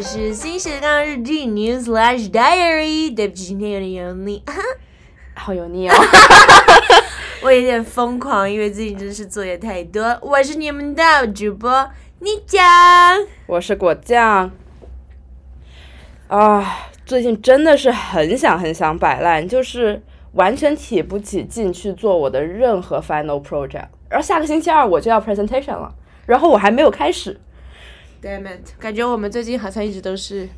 里是新斜杠日记 News Slash Diary。对不起，今天有点油腻，好油腻哦。我有点疯狂，因为最近真是作业太多。我是你们的主播你酱，我是果酱。啊，最近真的是很想很想摆烂，就是完全提不起劲去做我的任何 final project。然后下个星期二我就要 presentation 了，然后我还没有开始。Damn it！感觉我们最近好像一直都是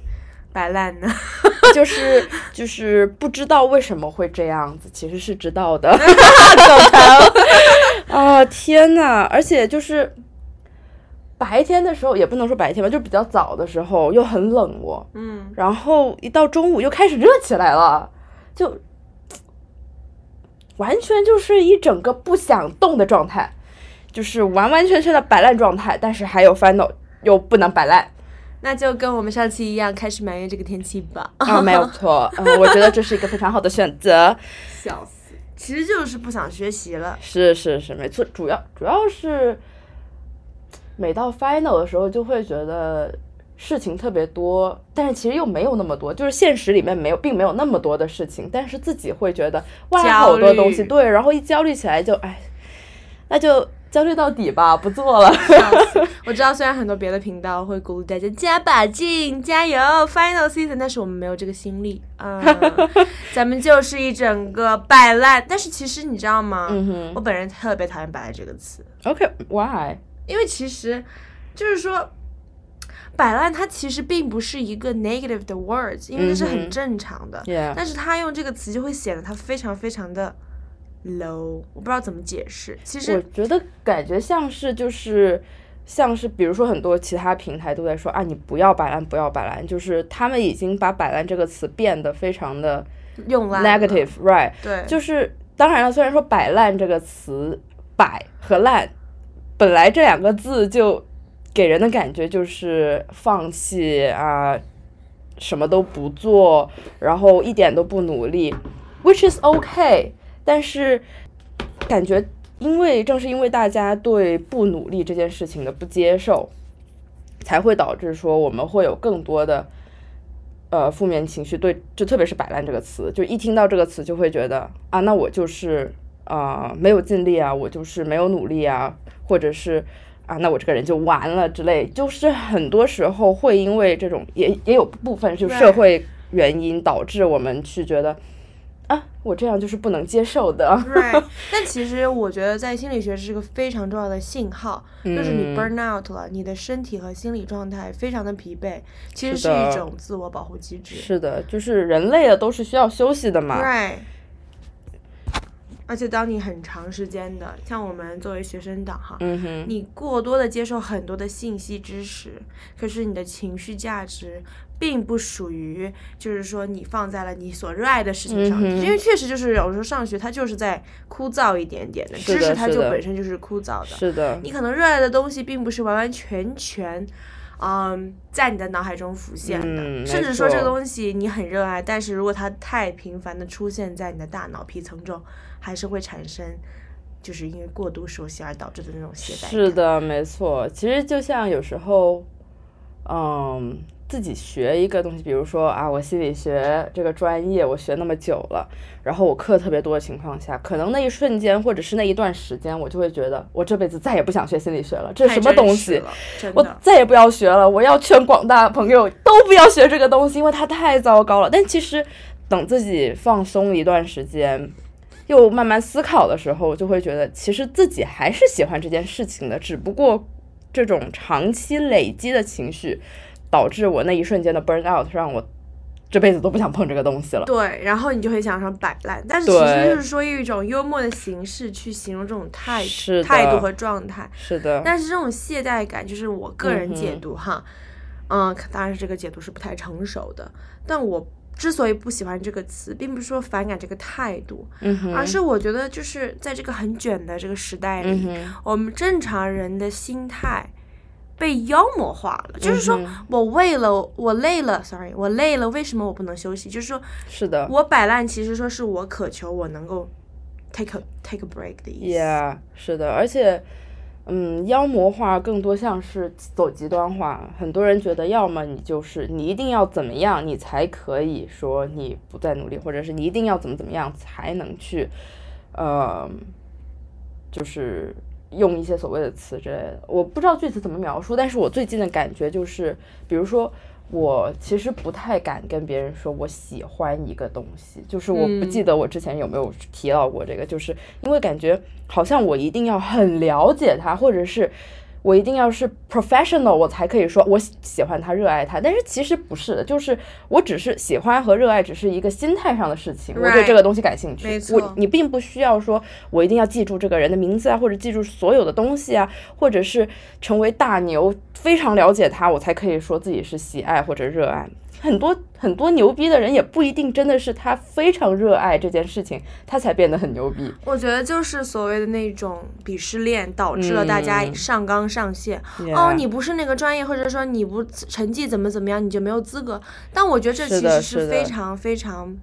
摆烂呢，就是就是不知道为什么会这样子，其实是知道的。狗头啊天呐！而且就是白天的时候也不能说白天吧，就比较早的时候又很冷哦，嗯，然后一到中午又开始热起来了，就完全就是一整个不想动的状态，就是完完全全的摆烂状态，但是还有 final。又不能摆烂，那就跟我们上期一样，开始埋怨这个天气吧。啊，没有错，嗯，我觉得这是一个非常好的选择。笑死，其实就是不想学习了。是是是，没错，主要主要是每到 final 的时候，就会觉得事情特别多，但是其实又没有那么多，就是现实里面没有，并没有那么多的事情，但是自己会觉得哇，好多东西，对，然后一焦虑起来就哎，那就。焦虑到底吧，不做了。我知道，虽然很多别的频道会鼓励大家加把劲、加油，Final Season，但是我们没有这个心力啊。咱们就是一整个摆烂。但是其实你知道吗？我本人特别讨厌“摆烂”这个词。OK，Why？因为其实就是说，摆烂它其实并不是一个 negative 的 words，因为这是很正常的。但是他用这个词就会显得他非常非常的。low，我不知道怎么解释。其实我觉得感觉像是就是像是，比如说很多其他平台都在说啊，你不要摆烂，不要摆烂，就是他们已经把摆烂这个词变得非常的用 negative，right？对，就是当然了，虽然说摆烂这个词，摆和烂本来这两个字就给人的感觉就是放弃啊，什么都不做，然后一点都不努力，which is okay。但是，感觉因为正是因为大家对不努力这件事情的不接受，才会导致说我们会有更多的呃负面情绪。对，就特别是“摆烂”这个词，就一听到这个词就会觉得啊，那我就是啊没有尽力啊，我就是没有努力啊，或者是啊，那我这个人就完了之类。就是很多时候会因为这种也也有部分就社会原因导致我们去觉得。啊，我这样就是不能接受的。Right，但其实我觉得在心理学是个非常重要的信号，就是你 burn out 了，你的身体和心理状态非常的疲惫，其实是一种自我保护机制。是的，就是人类的都是需要休息的嘛。Right。而且当你很长时间的，像我们作为学生党哈，你过多的接受很多的信息知识，可是你的情绪价值。并不属于，就是说你放在了你所热爱的事情上，因为确实就是有时候上学它就是在枯燥一点点的知识，它就本身就是枯燥的。是的，你可能热爱的东西并不是完完全全，嗯，在你的脑海中浮现的，甚至说这个东西你很热爱，但是如果它太频繁的出现在你的大脑皮层中，还是会产生，就是因为过度熟悉而导致的那种懈怠。是的，没错。其实就像有时候，嗯。自己学一个东西，比如说啊，我心理学这个专业我学那么久了，然后我课特别多的情况下，可能那一瞬间或者是那一段时间，我就会觉得我这辈子再也不想学心理学了，这是什么东西？我再也不要学了，我要劝广大朋友都不要学这个东西，因为它太糟糕了。但其实等自己放松一段时间，又慢慢思考的时候，就会觉得其实自己还是喜欢这件事情的，只不过这种长期累积的情绪。导致我那一瞬间的 burn out，让我这辈子都不想碰这个东西了。对，然后你就会想上摆烂，但是其实就是说一种幽默的形式去形容这种态态度和状态。是的。但是这种懈怠感，就是我个人解读哈，嗯，当然是这个解读是不太成熟的。但我之所以不喜欢这个词，并不是说反感这个态度，而是我觉得就是在这个很卷的这个时代里，我们正常人的心态。被妖魔化了，就是说我为了我累了，sorry，我累了，为什么我不能休息？就是说，是的，我摆烂，其实说是我渴求我能够 take a take a break 的意思。Yeah，是的，而且，嗯，妖魔化更多像是走极端化。很多人觉得，要么你就是你一定要怎么样，你才可以说你不再努力，或者是你一定要怎么怎么样才能去，呃，就是用一些所谓的词之类的。我不知道具体怎么描述，但是我最近的感觉就是，比如说。我其实不太敢跟别人说我喜欢一个东西，就是我不记得我之前有没有提到过这个，就是因为感觉好像我一定要很了解它，或者是。我一定要是 professional，我才可以说我喜欢他、热爱他。但是其实不是的，就是我只是喜欢和热爱，只是一个心态上的事情。我对这个东西感兴趣。我你并不需要说我一定要记住这个人的名字啊，或者记住所有的东西啊，或者是成为大牛，非常了解他，我才可以说自己是喜爱或者热爱。很多很多牛逼的人也不一定真的是他非常热爱这件事情，他才变得很牛逼。我觉得就是所谓的那种鄙视链导致了大家上纲上线。哦，你不是那个专业，或者说你不成绩怎么怎么样，你就没有资格。但我觉得这其实是非常非常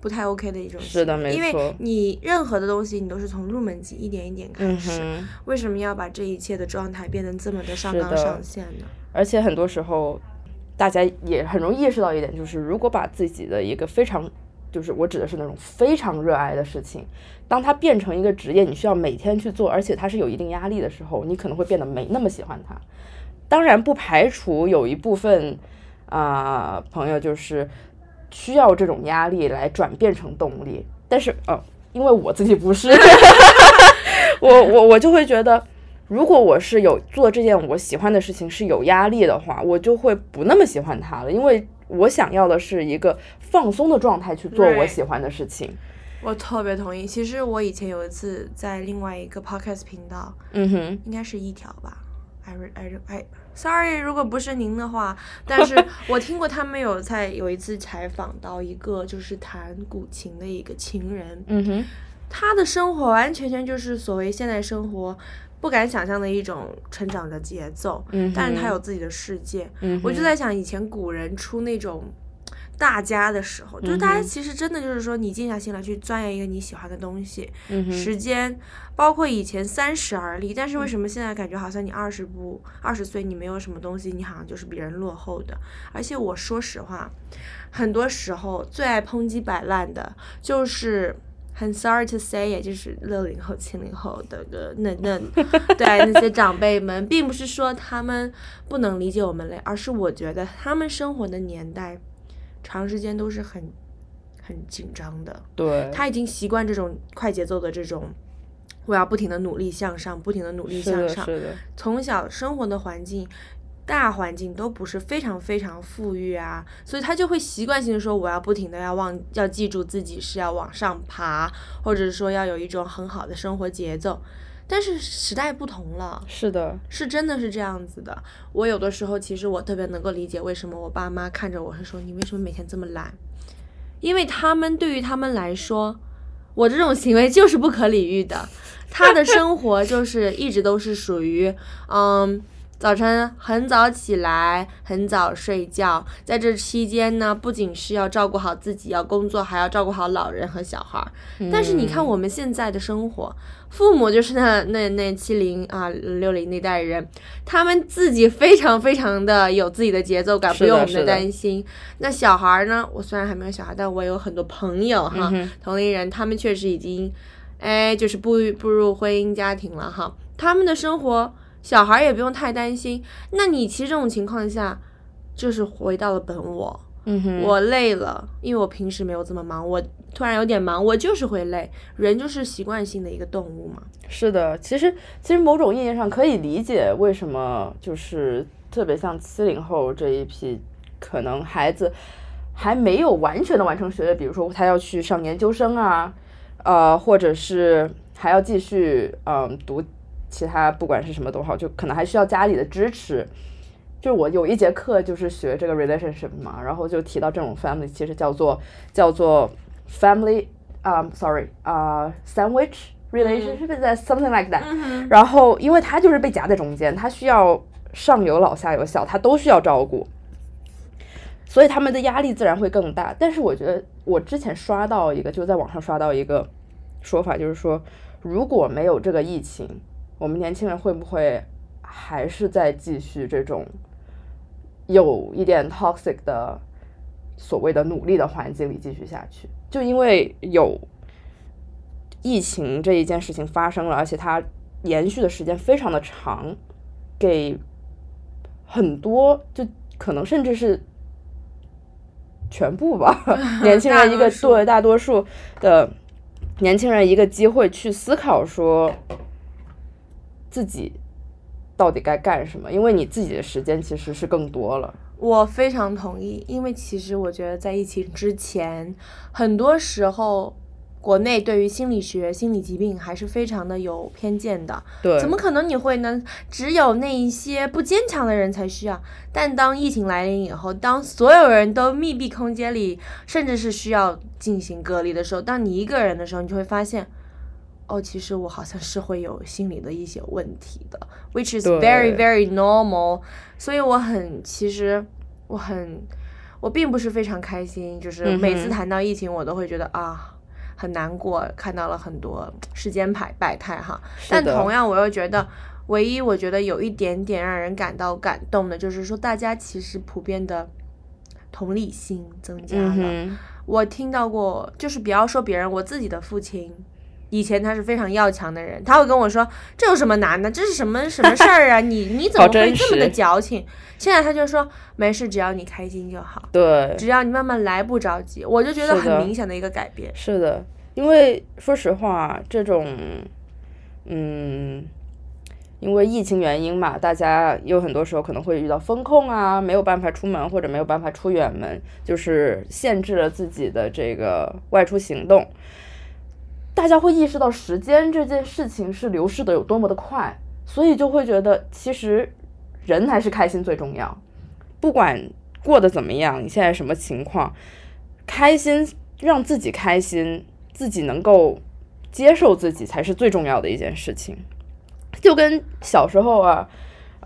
不太 OK 的一种。是的，没错。因为你任何的东西，你都是从入门级一点一点开始。为什么要把这一切的状态变得这么的上纲上线呢？而且很多时候。大家也很容易意识到一点，就是如果把自己的一个非常，就是我指的是那种非常热爱的事情，当它变成一个职业，你需要每天去做，而且它是有一定压力的时候，你可能会变得没那么喜欢它。当然，不排除有一部分啊朋友就是需要这种压力来转变成动力，但是呃，因为我自己不是，我我我就会觉得。如果我是有做这件我喜欢的事情是有压力的话，我就会不那么喜欢它了，因为我想要的是一个放松的状态去做我喜欢的事情。我特别同意。其实我以前有一次在另外一个 podcast 频道，嗯哼，应该是一条吧。I I I sorry，如果不是您的话，但是我听过他们有在有一次采访到一个就是弹古琴的一个情人，嗯哼，他的生活完全全就是所谓现代生活。不敢想象的一种成长的节奏，但是他有自己的世界。我就在想，以前古人出那种大家的时候，就是大家其实真的就是说，你静下心来去钻研一个你喜欢的东西，时间，包括以前三十而立。但是为什么现在感觉好像你二十不二十岁，你没有什么东西，你好像就是比人落后的？而且我说实话，很多时候最爱抨击摆烂的就是。很 sorry to say，也就是六零后、七零后的个那那对那些长辈们，并不是说他们不能理解我们嘞，而是我觉得他们生活的年代，长时间都是很很紧张的。对，他已经习惯这种快节奏的这种，我要不停的努力向上，不停的努力向上。是的。从小生活的环境。大环境都不是非常非常富裕啊，所以他就会习惯性的说，我要不停的要忘，要记住自己是要往上爬，或者说要有一种很好的生活节奏。但是时代不同了，是的，是真的是这样子的。我有的时候其实我特别能够理解为什么我爸妈看着我是说你为什么每天这么懒，因为他们对于他们来说，我这种行为就是不可理喻的。他的生活就是一直都是属于嗯。早晨很早起来，很早睡觉，在这期间呢，不仅是要照顾好自己，要工作，还要照顾好老人和小孩。但是你看我们现在的生活，父母就是那那那七零啊六零那代人，他们自己非常非常的有自己的节奏感，不用我们的担心。那小孩呢？我虽然还没有小孩，但我有很多朋友哈，同龄人，他们确实已经，哎，就是步步入婚姻家庭了哈，他们的生活。小孩也不用太担心。那你其实这种情况下，就是回到了本我。嗯哼，我累了，因为我平时没有这么忙，我突然有点忙，我就是会累。人就是习惯性的一个动物嘛。是的，其实其实某种意义上可以理解为什么就是特别像七零后这一批，可能孩子还没有完全的完成学业，比如说他要去上研究生啊，呃，或者是还要继续嗯读。其他不管是什么都好，就可能还需要家里的支持。就我有一节课就是学这个 relationship 嘛，然后就提到这种 family 其实叫做叫做 family 啊，sorry 啊，sandwich relationship，something like that。然后因为他就是被夹在中间，他需要上有老下有小，他都需要照顾，所以他们的压力自然会更大。但是我觉得我之前刷到一个，就在网上刷到一个说法，就是说如果没有这个疫情。我们年轻人会不会还是在继续这种有一点 toxic 的所谓的努力的环境里继续下去？就因为有疫情这一件事情发生了，而且它延续的时间非常的长，给很多就可能甚至是全部吧 年轻人一个对大多数的年轻人一个机会去思考说自己到底该干什么，因为你自己的时间其实是更多了。我非常同意，因为其实我觉得在疫情之前，很多时候。国内对于心理学、心理疾病还是非常的有偏见的。对，怎么可能你会呢？只有那一些不坚强的人才需要。但当疫情来临以后，当所有人都密闭空间里，甚至是需要进行隔离的时候，当你一个人的时候，你就会发现，哦，其实我好像是会有心理的一些问题的，which is very very normal。所以我很，其实我很，我并不是非常开心，就是每次谈到疫情，我都会觉得啊。很难过，看到了很多世间百百态哈，但同样我又觉得，唯一我觉得有一点点让人感到感动的，就是说大家其实普遍的同理心增加了。我听到过，就是不要说别人，我自己的父亲。以前他是非常要强的人，他会跟我说：“这有什么难的？这是什么什么事儿啊？你你怎么会这么的矫情？”现在他就说：“没事，只要你开心就好。”对，只要你慢慢来，不着急。我就觉得很明显的一个改变。是的，因为说实话，这种，嗯，因为疫情原因嘛，大家有很多时候可能会遇到风控啊，没有办法出门或者没有办法出远门，就是限制了自己的这个外出行动。大家会意识到时间这件事情是流逝的有多么的快，所以就会觉得其实人还是开心最重要。不管过得怎么样，你现在什么情况，开心让自己开心，自己能够接受自己才是最重要的一件事情。就跟小时候啊，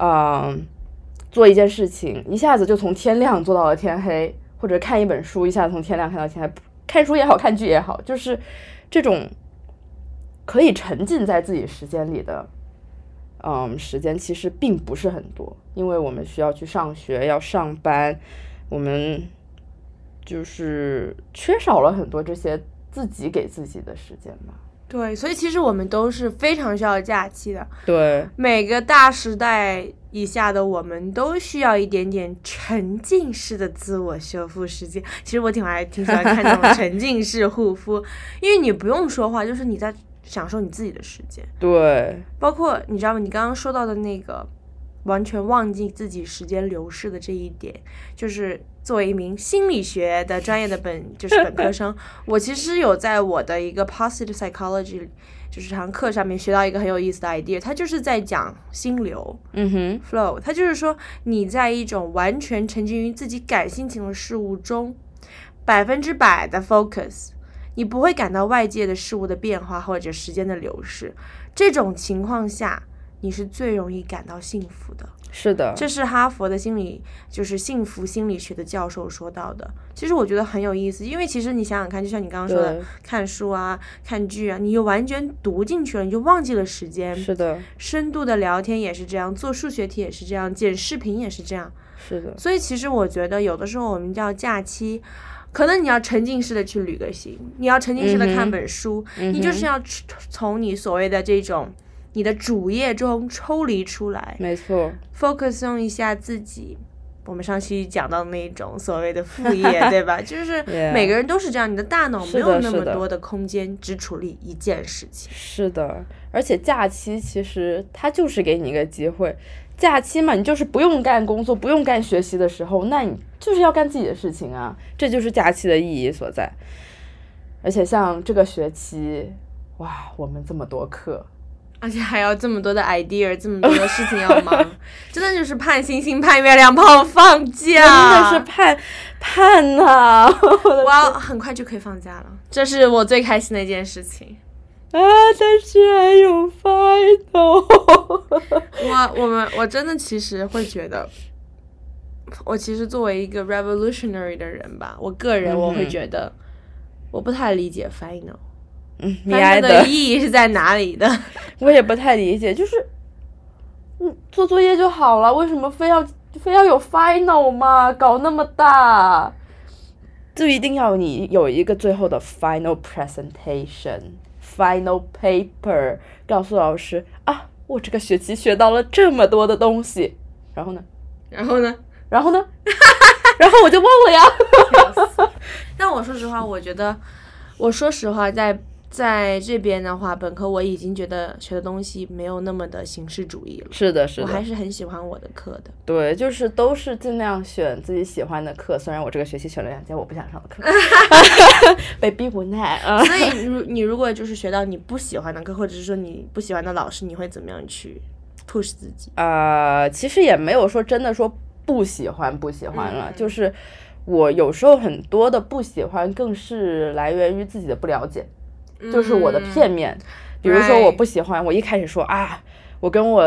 嗯，做一件事情一下子就从天亮做到了天黑，或者看一本书一下子从天亮看到天黑，看书也好看剧也好，就是这种。可以沉浸在自己时间里的，嗯，时间其实并不是很多，因为我们需要去上学，要上班，我们就是缺少了很多这些自己给自己的时间吧。对，所以其实我们都是非常需要假期的。对，每个大时代以下的我们都需要一点点沉浸式的自我修复时间。其实我挺爱挺喜欢看这种沉浸式护肤，因为你不用说话，就是你在。享受你自己的时间，对，包括你知道吗？你刚刚说到的那个完全忘记自己时间流逝的这一点，就是作为一名心理学的专业的本就是本科生，我其实有在我的一个 positive psychology 就是堂课上面学到一个很有意思的 idea，它就是在讲心流，嗯哼，flow，它就是说你在一种完全沉浸于自己感性情的事物中，百分之百的 focus。你不会感到外界的事物的变化或者时间的流逝，这种情况下，你是最容易感到幸福的。是的，这是哈佛的心理，就是幸福心理学的教授说到的。其实我觉得很有意思，因为其实你想想看，就像你刚刚说的，看书啊、看剧啊，你就完全读进去了，你就忘记了时间。是的，深度的聊天也是这样，做数学题也是这样，剪视频也是这样。是的，所以其实我觉得有的时候我们叫假期。可能你要沉浸式的去旅个行，你要沉浸式的看本书，你就是要从你所谓的这种你的主业中抽离出来，没错，focus on 一下自己。我们上期讲到那种所谓的副业，对吧？就是每个人都是这样，你的大脑没有那么多的空间只处理一件事情。是的，而且假期其实它就是给你一个机会。假期嘛，你就是不用干工作、不用干学习的时候，那你就是要干自己的事情啊，这就是假期的意义所在。而且像这个学期，哇，我们这么多课，而且还要这么多的 idea，这么多的事情要忙，真的就是盼星星盼月亮盼放假，真的是盼盼呐！我要很快就可以放假了，这是我最开心的一件事情。啊！但是还有 final。我我们我真的其实会觉得，我其实作为一个 revolutionary 的人吧，我个人我会觉得，我不太理解 final。嗯，final 的意义是在哪里的？我也不太理解，就是，嗯，做作业就好了，为什么非要非要有 final 嘛？搞那么大，就一定要你有一个最后的 final presentation，final paper，告诉老师啊，我这个学期学到了这么多的东西，然后呢？然后呢？然后呢？然后我就忘了呀。但我说实话，我觉得，我说实话，在在这边的话，本科我已经觉得学的东西没有那么的形式主义了。是的，是的。我还是很喜欢我的课的。对，就是都是尽量选自己喜欢的课。虽然我这个学期选了两节我不想上的课，被逼无奈啊。所以，如你如果就是学到你不喜欢的课，或者是说你不喜欢的老师，你会怎么样去 push 自己？呃，其实也没有说真的说。不喜欢不喜欢了，就是我有时候很多的不喜欢，更是来源于自己的不了解，就是我的片面。比如说我不喜欢，我一开始说啊，我跟我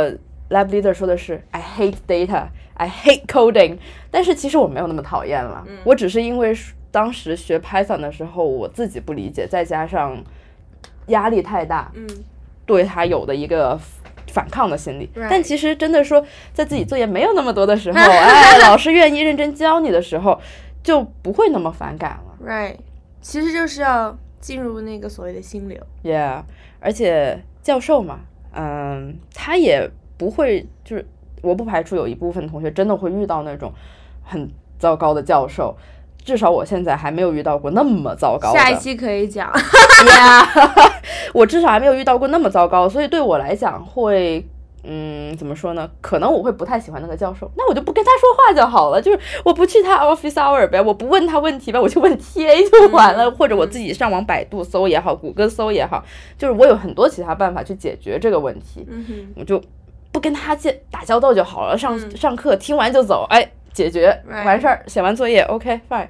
lab leader 说的是 I hate data，I hate coding，但是其实我没有那么讨厌了，我只是因为当时学 Python 的时候我自己不理解，再加上压力太大，嗯，对他有的一个。反抗的心理，但其实真的说，在自己作业没有那么多的时候，哎，老师愿意认真教你的时候，就不会那么反感了。Right，其实就是要进入那个所谓的心流。Yeah，而且教授嘛，嗯，他也不会，就是我不排除有一部分同学真的会遇到那种很糟糕的教授。至少我现在还没有遇到过那么糟糕。下一期可以讲。呀，我至少还没有遇到过那么糟糕，所以对我来讲会，嗯，怎么说呢？可能我会不太喜欢那个教授，那我就不跟他说话就好了，就是我不去他 office hour 呗，我不问他问题呗，我就问 TA 就完了，或者我自己上网百度搜也好，谷歌搜也好，就是我有很多其他办法去解决这个问题。嗯，我就不跟他见打交道就好了，上上课听完就走，哎。解决完事儿，写完作业，OK fine。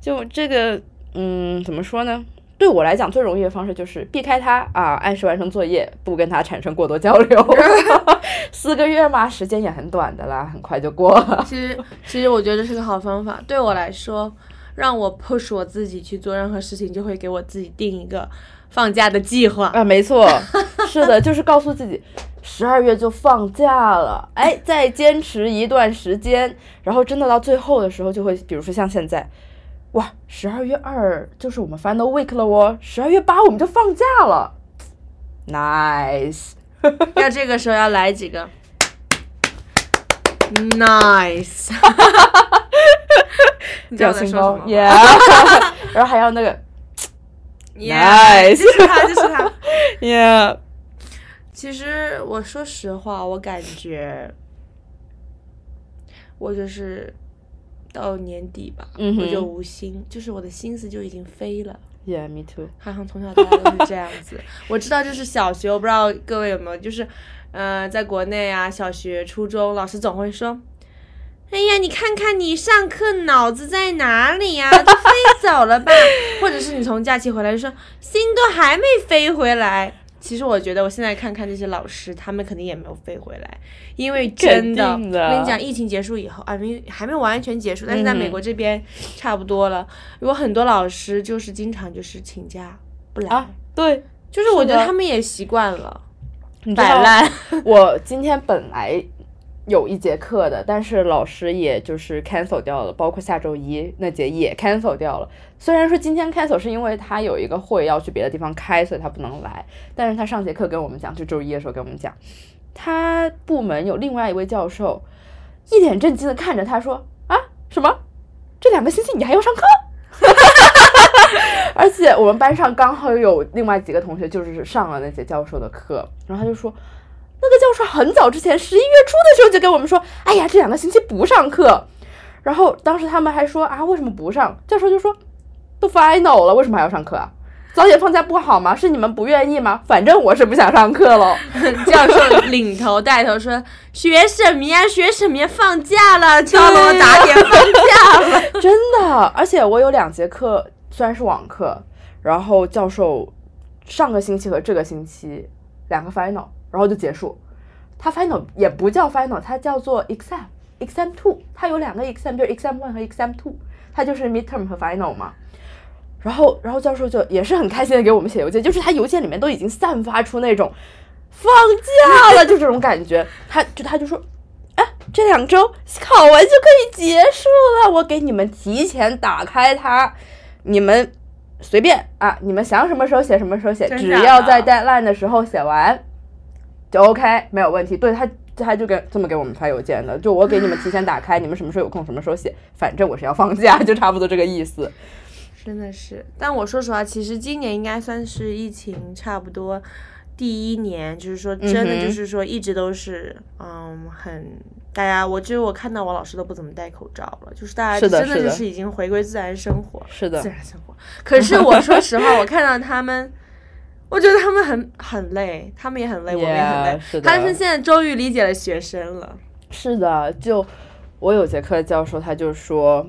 就这个，嗯，怎么说呢？对我来讲，最容易的方式就是避开他啊，按时完成作业，不跟他产生过多交流。四个月嘛，时间也很短的啦，很快就过了。其实，其实我觉得这是个好方法。对我来说，让我 push 我自己去做任何事情，就会给我自己定一个放假的计划啊。没错，是的，就是告诉自己。十二月就放假了，哎，再坚持一段时间，然后真的到最后的时候，就会，比如说像现在，哇，十二月二就是我们 final week 了哦，十二月八我们就放假了，nice，要这个时候要来几个，nice，表情包，yeah，然后还要那个，nice，就是他，就是他，yeah。其实我说实话，我感觉我就是到年底吧，我就无心，就是我的心思就已经飞了。Yeah, me too。好像从小到大都是这样子。我知道，就是小学，我不知道各位有没有，就是嗯，在国内啊，小学、初中，老师总会说：“哎呀，你看看你上课脑子在哪里呀？都飞走了吧？” 或者是你从假期回来就说：“心都还没飞回来。”其实我觉得，我现在看看这些老师，他们肯定也没有飞回来，因为真的，我跟你讲，疫情结束以后啊，没还没有完全结束，但是在美国这边差不多了。有很多老师就是经常就是请假不来，啊，对，就是我觉得他们也习惯了摆烂。我今天本来。有一节课的，但是老师也就是 cancel 掉了，包括下周一那节也 cancel 掉了。虽然说今天 cancel 是因为他有一个会要去别的地方开，所以他不能来。但是他上节课跟我们讲，就周一的时候跟我们讲，他部门有另外一位教授，一脸震惊的看着他说：“啊，什么？这两个星期你还要上课？” 而且我们班上刚好有另外几个同学就是上了那节教授的课，然后他就说。那个教授很早之前，十一月初的时候就跟我们说：“哎呀，这两个星期不上课。”然后当时他们还说：“啊，为什么不上？”教授就说：“都 final 了，为什么还要上课啊？早点放假不好吗？是你们不愿意吗？反正我是不想上课了。”教授领头带头说：“学什么呀？学什么呀？放假了，敲锣打点放假了。”真的，而且我有两节课，虽然是网课，然后教授上个星期和这个星期两个 final。然后就结束，它 final 也不叫 final，它叫做 exam，exam two，它有两个 exam，就是 exam one 和 exam two，它就是 midterm 和 final 嘛。然后，然后教授就也是很开心的给我们写邮件，就是他邮件里面都已经散发出那种放假了，就这种感觉。他就他就说，哎，这两周考完就可以结束了，我给你们提前打开它，你们随便啊，你们想什么时候写什么时候写，只要在 deadline 的时候写完就 OK，没有问题。对他。他就给这么给我们发邮件的，就我给你们提前打开，你们什么时候有空什么时候写，反正我是要放假，就差不多这个意思。真的是，但我说实话，其实今年应该算是疫情差不多第一年，就是说真的就是说一直都是嗯很大家，我觉得我看到我老师都不怎么戴口罩了，就是大家真的就是已经回归自然生活，是的，自然生活。可是我说实话，我看到他们。我觉得他们很很累，他们也很累，我们也很累。是的，他是现在终于理解了学生了。是的，就我有节课教授，他就说，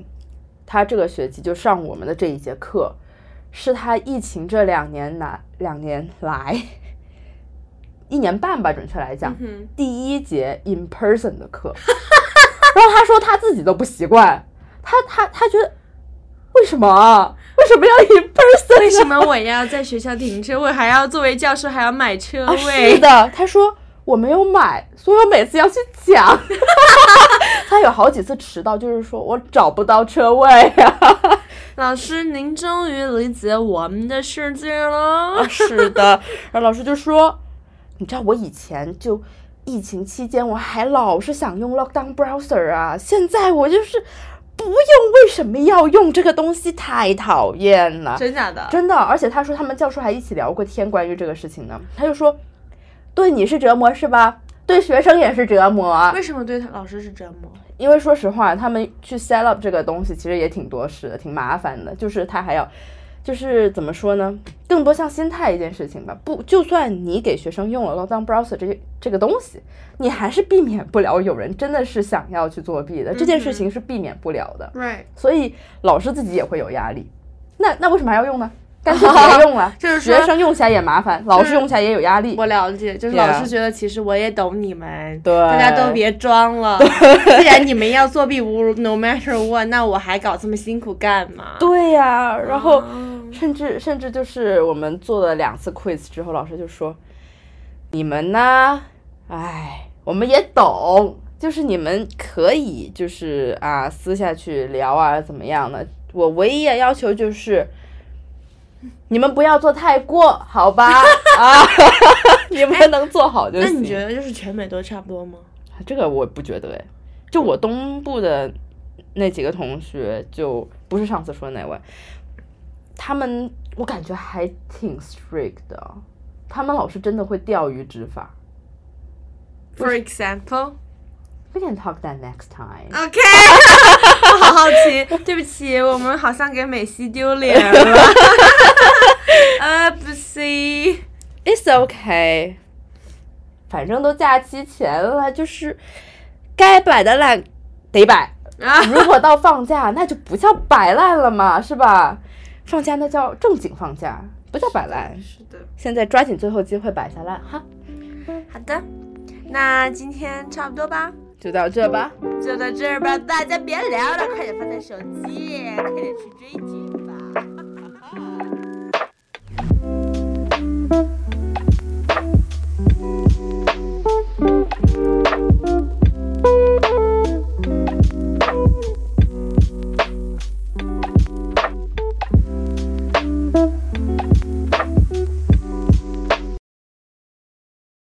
他这个学期就上我们的这一节课，是他疫情这两年来两年来一年半吧，准确来讲，第一节 in person 的课。然后他说他自己都不习惯，他他他觉得为什么？为什么要 in person？为什么我要在学校停车位，还要作为教授还要买车位？是的，他说我没有买，所以我每次要去抢。他有好几次迟到，就是说我找不到车位呀。老师，您终于理解我们的世界了。是的，然后老师就说，你知道我以前就疫情期间我还老是想用 lockdown browser 啊，现在我就是。不用，为什么要用这个东西？太讨厌了！真假的？真的。而且他说他们教授还一起聊过天，关于这个事情呢。他就说，对你是折磨是吧？对学生也是折磨。为什么对他老师是折磨？因为说实话，他们去 set up 这个东西其实也挺多事的，挺麻烦的。就是他还要。就是怎么说呢？更多像心态一件事情吧。不，就算你给学生用了 Lockdown Browser 这这个东西，你还是避免不了有人真的是想要去作弊的。这件事情是避免不了的。Right。所以老师自己也会有压力。那那为什么还要用呢？干脆别用了，就是学生用起来也麻烦，老师用起来也有压力。我了解，就是老师觉得其实我也懂你们，对，大家都别装了。既然你们要作弊，无 no matter what，那我还搞这么辛苦干嘛？对呀，然后甚至甚至就是我们做了两次 quiz 之后，老师就说：“你们呢？哎，我们也懂，就是你们可以就是啊私下去聊啊怎么样的。我唯一的要求就是。”你们不要做太过，好吧？啊，你们能做好就行。那你觉得就是全美都差不多吗？这个我不觉得哎，就我东部的那几个同学，就不是上次说的那位，他们我感觉还挺 strict 的，他们老师真的会钓鱼执法。For example。We can talk that next time. OK，我 好好奇，对不起，我们好像给美西丢脸了。呃，不是，It's OK，反正都假期前了，就是该摆的烂得摆。如果到放假，那就不叫摆烂了嘛，是吧？放假那叫正经放假，不叫摆烂。是的，现在抓紧最后机会摆下来哈。好的，那今天差不多吧？就到这吧，就到这吧。大家别聊了，快点放下手机，快点去追剧吧。